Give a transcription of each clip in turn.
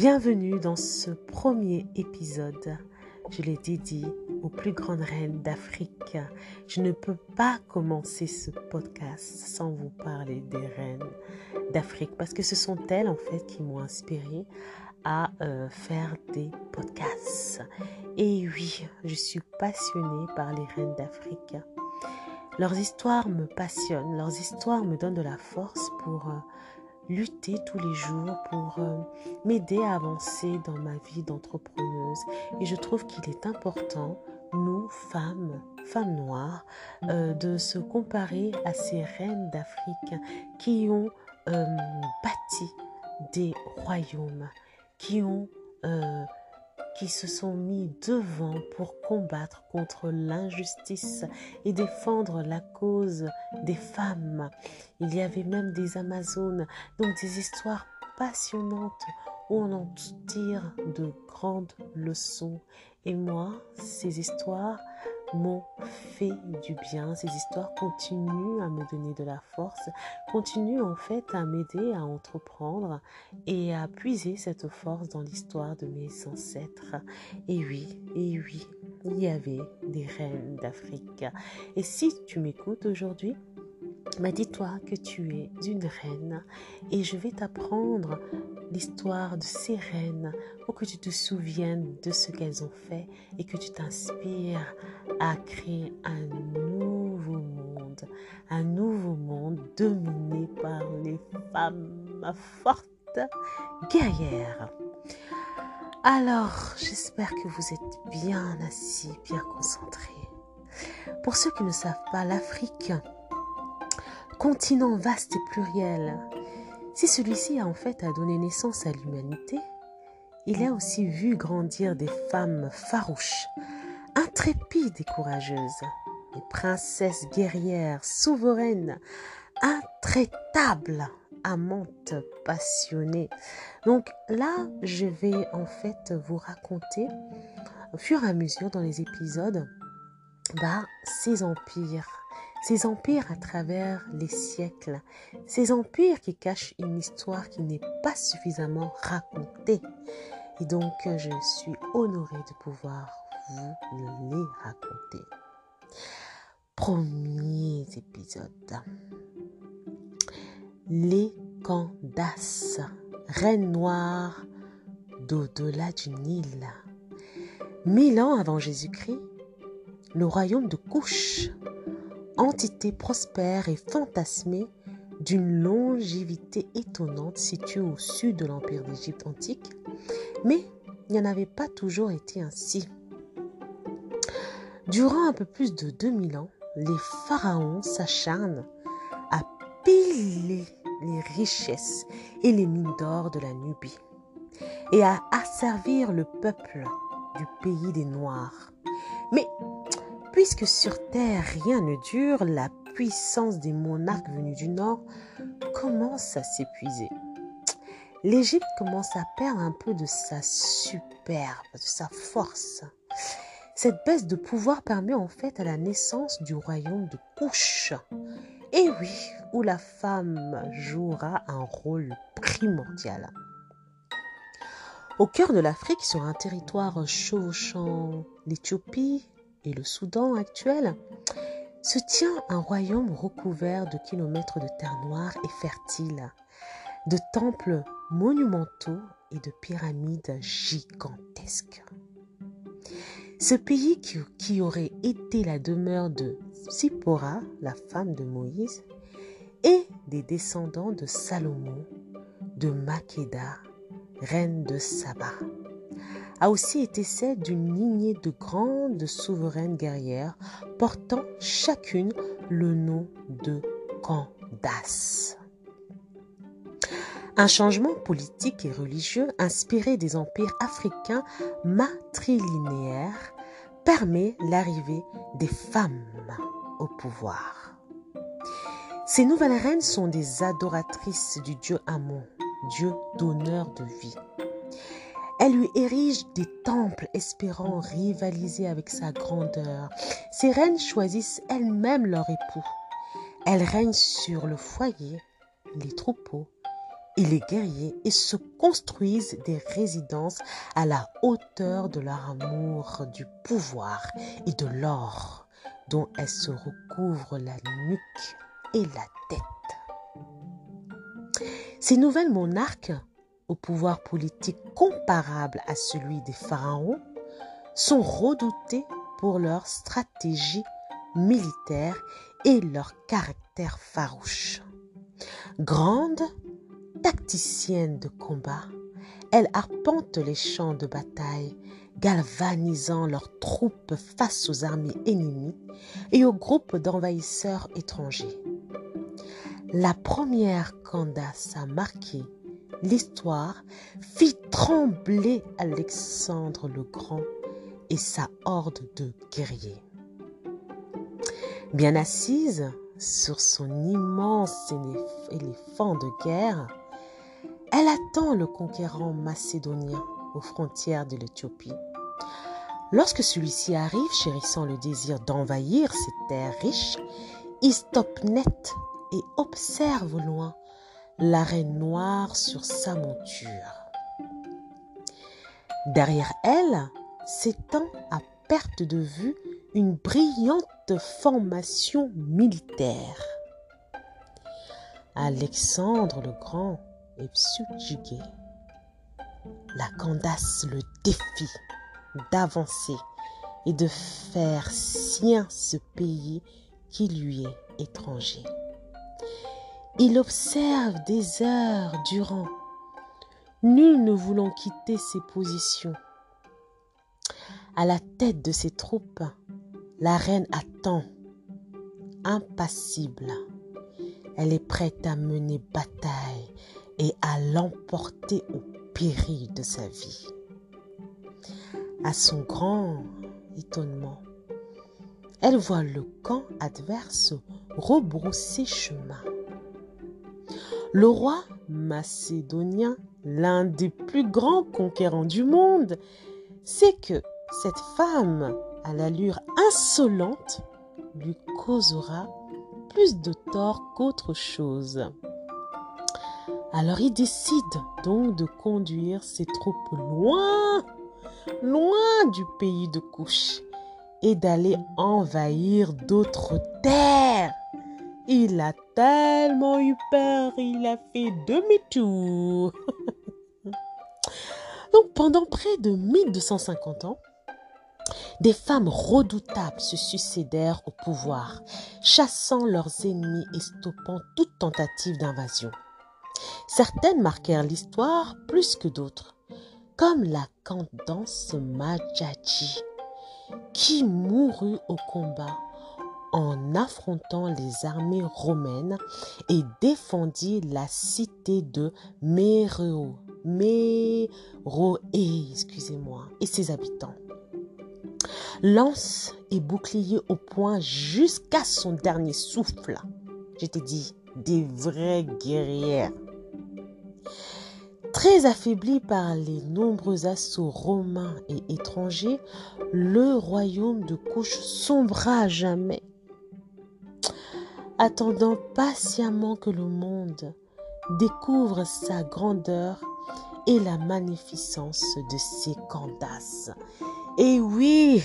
Bienvenue dans ce premier épisode. Je l'ai dédié aux plus grandes reines d'Afrique. Je ne peux pas commencer ce podcast sans vous parler des reines d'Afrique parce que ce sont elles en fait qui m'ont inspiré à euh, faire des podcasts. Et oui, je suis passionnée par les reines d'Afrique. Leurs histoires me passionnent, leurs histoires me donnent de la force pour euh, lutter tous les jours, pour euh, m'aider à avancer dans ma vie d'entrepreneuse. Et je trouve qu'il est important, nous, femmes, femmes noires, euh, de se comparer à ces reines d'Afrique qui ont bâti des royaumes, qui ont qui se sont mis devant pour combattre contre l'injustice et défendre la cause des femmes. Il y avait même des Amazones, donc des histoires passionnantes où on en tire de grandes leçons. Et moi, ces histoires m'ont fait du bien. Ces histoires continuent à me donner de la force, continuent en fait à m'aider à entreprendre et à puiser cette force dans l'histoire de mes ancêtres. Et oui, et oui, il y avait des reines d'Afrique. Et si tu m'écoutes aujourd'hui, mais dis-toi que tu es une reine et je vais t'apprendre l'histoire de ces reines pour que tu te souviennes de ce qu'elles ont fait et que tu t'inspires à créer un nouveau monde, un nouveau monde dominé par les femmes fortes, guerrières. Alors, j'espère que vous êtes bien assis, bien concentrés. Pour ceux qui ne savent pas, l'Afrique continent vaste et pluriel, si celui-ci a en fait a donné naissance à l'humanité, il a aussi vu grandir des femmes farouches, intrépides et courageuses, des princesses guerrières, souveraines, intraitables, amantes, passionnées. Donc là, je vais en fait vous raconter au fur et à mesure dans les épisodes bah, ces empires ces empires à travers les siècles, ces empires qui cachent une histoire qui n'est pas suffisamment racontée. Et donc, je suis honorée de pouvoir vous les raconter. Premier épisode. Les Candace, reine noire d'au-delà du Nil. Mille ans avant Jésus-Christ, le royaume de Couche entité prospère et fantasmée d'une longévité étonnante située au sud de l'Empire d'Égypte antique, mais il n'y en avait pas toujours été ainsi. Durant un peu plus de 2000 ans, les pharaons s'acharnent à piler les richesses et les mines d'or de la Nubie et à asservir le peuple du pays des Noirs. Mais Puisque sur Terre rien ne dure, la puissance des monarques venus du Nord commence à s'épuiser. L'Égypte commence à perdre un peu de sa superbe, de sa force. Cette baisse de pouvoir permet en fait à la naissance du royaume de Couche. Et oui, où la femme jouera un rôle primordial. Au cœur de l'Afrique, sur un territoire chevauchant l'Éthiopie, et le Soudan actuel, se tient un royaume recouvert de kilomètres de terre noire et fertile, de temples monumentaux et de pyramides gigantesques. Ce pays qui, aurait été la demeure de Sipora, la femme de Moïse, et des descendants de Salomon, de Makeda, reine de Saba a aussi été celle d'une lignée de grandes souveraines guerrières portant chacune le nom de Candace. Un changement politique et religieux inspiré des empires africains matrilinéaires permet l'arrivée des femmes au pouvoir. Ces nouvelles reines sont des adoratrices du dieu Amon, dieu d'honneur de vie. Elle lui érige des temples espérant rivaliser avec sa grandeur. Ces reines choisissent elles-mêmes leur époux. Elles règnent sur le foyer, les troupeaux et les guerriers et se construisent des résidences à la hauteur de leur amour du pouvoir et de l'or dont elles se recouvrent la nuque et la tête. Ces nouvelles monarques, pouvoir politique comparable à celui des pharaons, sont redoutés pour leur stratégie militaire et leur caractère farouche. Grande tacticienne de combat, elle arpente les champs de bataille, galvanisant leurs troupes face aux armées ennemies et aux groupes d'envahisseurs étrangers. La première Candace a marqué l'histoire fit trembler Alexandre le Grand et sa horde de guerriers. Bien assise sur son immense éléphant de guerre, elle attend le conquérant macédonien aux frontières de l'Éthiopie. Lorsque celui-ci arrive, chérissant le désir d'envahir ces terres riches, il stoppe net et observe au loin la reine noire sur sa monture. Derrière elle s'étend à perte de vue une brillante formation militaire. Alexandre le Grand est subjugué. La Candace le défie d'avancer et de faire sien ce pays qui lui est étranger. Il observe des heures durant, nul ne voulant quitter ses positions. À la tête de ses troupes, la reine attend, impassible. Elle est prête à mener bataille et à l'emporter au péril de sa vie. À son grand étonnement, elle voit le camp adverse rebrousser chemin. Le roi macédonien, l'un des plus grands conquérants du monde, sait que cette femme à l'allure insolente lui causera plus de tort qu'autre chose. Alors il décide donc de conduire ses troupes loin, loin du pays de couche et d'aller envahir d'autres terres. Il a tellement eu peur, il a fait demi-tour. donc pendant près de 1250 ans, des femmes redoutables se succédèrent au pouvoir, chassant leurs ennemis et stoppant toute tentative d'invasion. Certaines marquèrent l'histoire plus que d'autres, comme la Candance Majaji, qui mourut au combat en affrontant les armées romaines et défendit la cité de Méroé, excusez-moi, et ses habitants lance et bouclier au point jusqu'à son dernier souffle. Je t'ai dit, des vraies guerrières. Très affaibli par les nombreux assauts romains et étrangers, le royaume de Couche sombra à jamais, attendant patiemment que le monde découvre sa grandeur et la magnificence de ses Candaces. Et oui,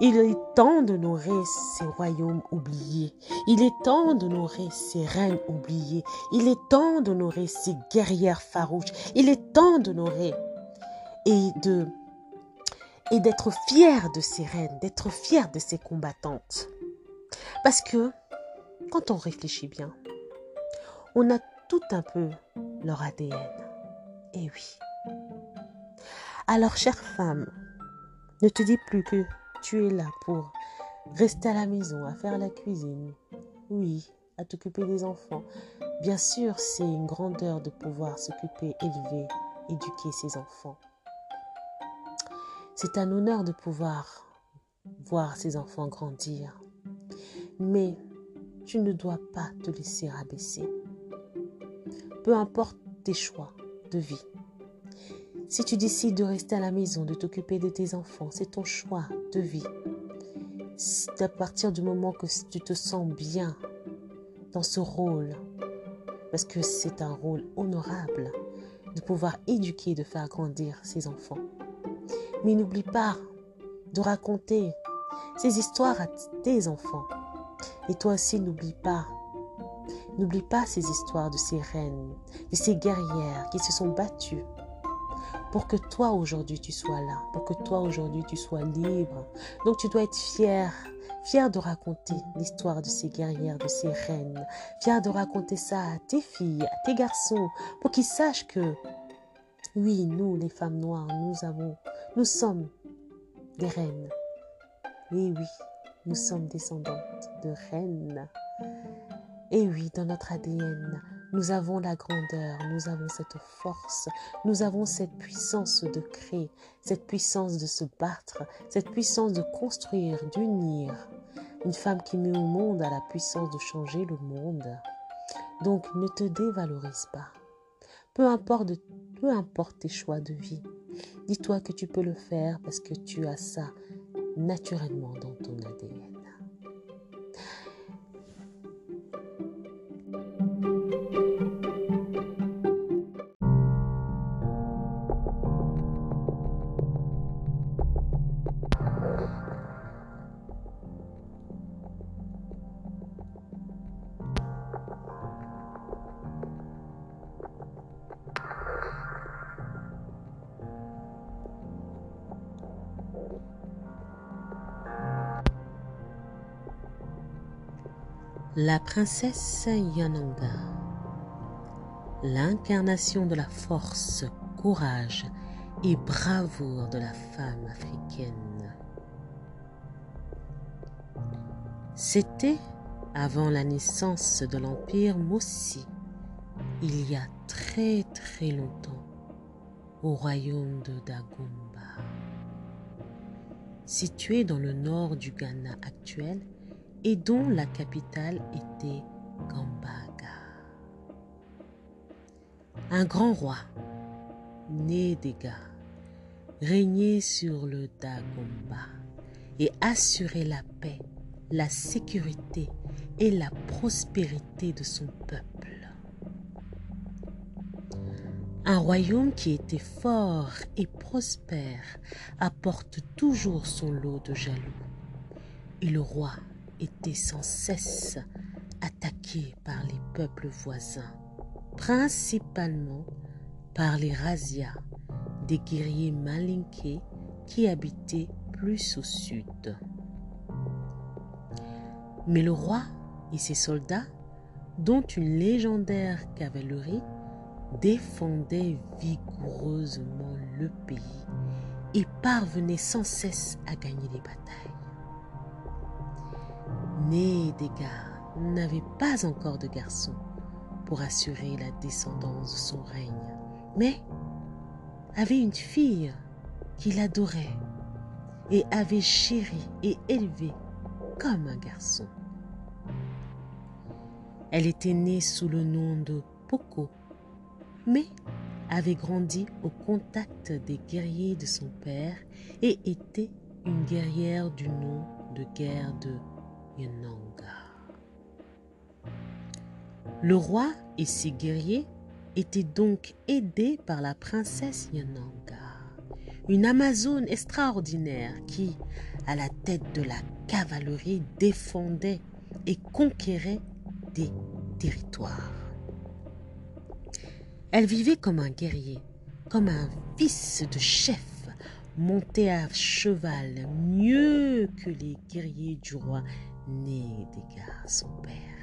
il est temps d'honorer ces royaumes oubliés. Il est temps d'honorer ces reines oubliées. Il est temps d'honorer ces guerrières farouches. Il est temps d'honorer et d'être fier de ces reines, d'être fier de ces combattantes. Parce que quand on réfléchit bien, on a tout un peu leur ADN. Et oui. Alors, chère femme, ne te dis plus que tu es là pour rester à la maison, à faire la cuisine. Oui, à t'occuper des enfants. Bien sûr, c'est une grandeur de pouvoir s'occuper, élever, éduquer ses enfants. C'est un honneur de pouvoir voir ses enfants grandir. Mais tu ne dois pas te laisser rabaisser. Peu importe tes choix de vie. Si tu décides de rester à la maison, de t'occuper de tes enfants, c'est ton choix de vie. C'est à partir du moment que tu te sens bien dans ce rôle, parce que c'est un rôle honorable de pouvoir éduquer, de faire grandir ses enfants. Mais n'oublie pas de raconter ces histoires à tes enfants. Et toi aussi, n'oublie pas. N'oublie pas ces histoires de ces reines, de ces guerrières qui se sont battues pour que toi aujourd'hui tu sois là, pour que toi aujourd'hui tu sois libre. Donc tu dois être fier, fier de raconter l'histoire de ces guerrières, de ces reines, fier de raconter ça à tes filles, à tes garçons, pour qu'ils sachent que oui, nous les femmes noires, nous avons, nous sommes des reines. Et oui, nous sommes descendantes de reines. Et oui, dans notre ADN, nous avons la grandeur, nous avons cette force, nous avons cette puissance de créer, cette puissance de se battre, cette puissance de construire, d'unir. Une femme qui met au monde a la puissance de changer le monde. Donc ne te dévalorise pas. Peu importe, peu importe tes choix de vie. Dis-toi que tu peux le faire parce que tu as ça naturellement dans ton ADN. La princesse Yananga, l'incarnation de la force, courage et bravoure de la femme africaine. C'était avant la naissance de l'empire Mossi, il y a très très longtemps, au royaume de Dagomba. Situé dans le nord du Ghana actuel, et dont la capitale était Gambaga. Un grand roi, né des gars, régnait sur le Dagomba et assurait la paix, la sécurité et la prospérité de son peuple. Un royaume qui était fort et prospère apporte toujours son lot de jaloux. Et le roi était sans cesse attaqué par les peuples voisins, principalement par les razzias, des guerriers malinqués qui habitaient plus au sud. Mais le roi et ses soldats, dont une légendaire cavalerie, défendaient vigoureusement le pays et parvenaient sans cesse à gagner les batailles né d'égard, n'avait pas encore de garçon pour assurer la descendance de son règne, mais avait une fille qu'il adorait et avait chéri et élevé comme un garçon. Elle était née sous le nom de Poco, mais avait grandi au contact des guerriers de son père et était une guerrière du nom de guerre de le roi et ses guerriers étaient donc aidés par la princesse Yananga, une Amazone extraordinaire qui, à la tête de la cavalerie, défendait et conquérait des territoires. Elle vivait comme un guerrier, comme un fils de chef, monté à cheval mieux que les guerriers du roi né d'égard son père.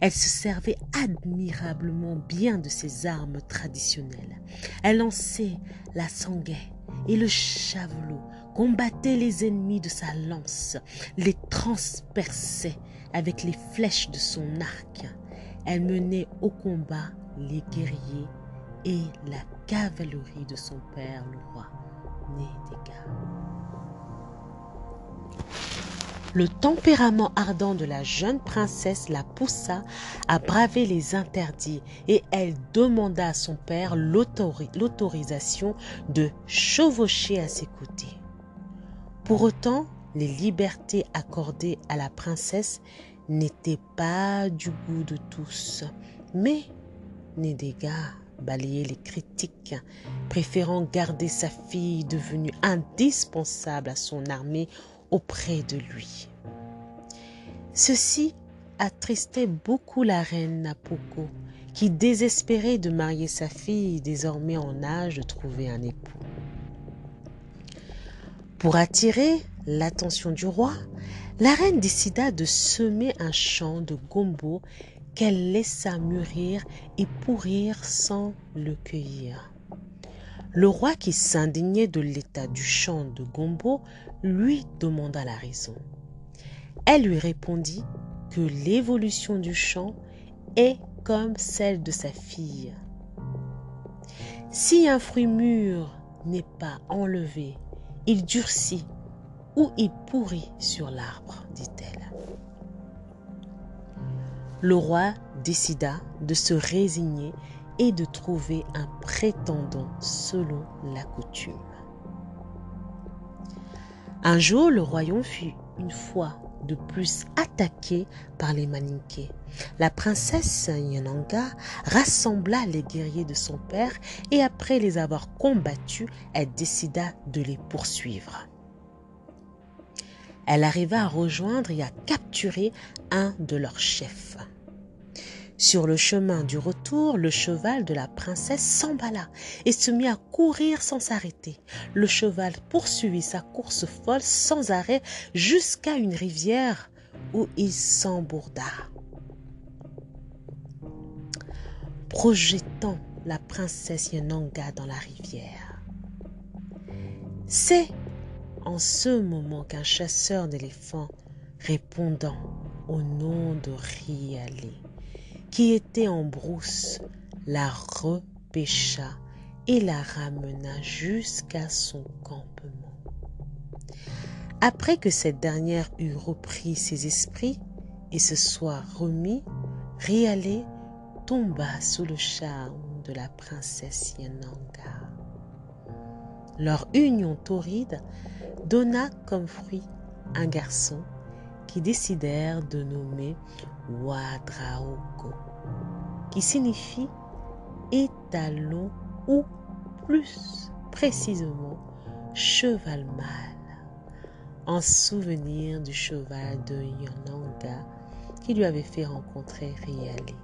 Elle se servait admirablement bien de ses armes traditionnelles. Elle lançait la sanguet et le chavelot, combattait les ennemis de sa lance, les transperçait avec les flèches de son arc. Elle menait au combat les guerriers et la cavalerie de son père, le roi, né le tempérament ardent de la jeune princesse la poussa à braver les interdits et elle demanda à son père l'autorisation de chevaucher à ses côtés. Pour autant, les libertés accordées à la princesse n'étaient pas du goût de tous, Mais Nédéga balayait les critiques, préférant garder sa fille devenue indispensable à son armée auprès de lui. Ceci attristait beaucoup la reine Napoko, qui désespérait de marier sa fille désormais en âge de trouver un époux. Pour attirer l'attention du roi, la reine décida de semer un champ de gombo qu'elle laissa mûrir et pourrir sans le cueillir. Le roi qui s'indignait de l'état du champ de gombo lui demanda la raison. Elle lui répondit que l'évolution du champ est comme celle de sa fille. Si un fruit mûr n'est pas enlevé, il durcit ou il pourrit sur l'arbre, dit-elle. Le roi décida de se résigner et de trouver un prétendant selon la coutume. Un jour, le royaume fut une fois de plus attaqué par les Maninké. La princesse Yananga rassembla les guerriers de son père et après les avoir combattus, elle décida de les poursuivre. Elle arriva à rejoindre et à capturer un de leurs chefs. Sur le chemin du retour, le cheval de la princesse s'emballa et se mit à courir sans s'arrêter. Le cheval poursuivit sa course folle sans arrêt jusqu'à une rivière où il s'embourda. Projetant la princesse Yananga dans la rivière. C'est en ce moment qu'un chasseur d'éléphants répondant au nom de Rialé qui était en brousse, la repêcha et la ramena jusqu'à son campement. Après que cette dernière eut repris ses esprits et se soit remis, Rialé tomba sous le charme de la princesse Yananga. Leur union torride donna comme fruit un garçon qui décidèrent de nommer Wadraoko, qui signifie étalon ou plus précisément cheval mâle, en souvenir du cheval de Yonanga qui lui avait fait rencontrer Riali.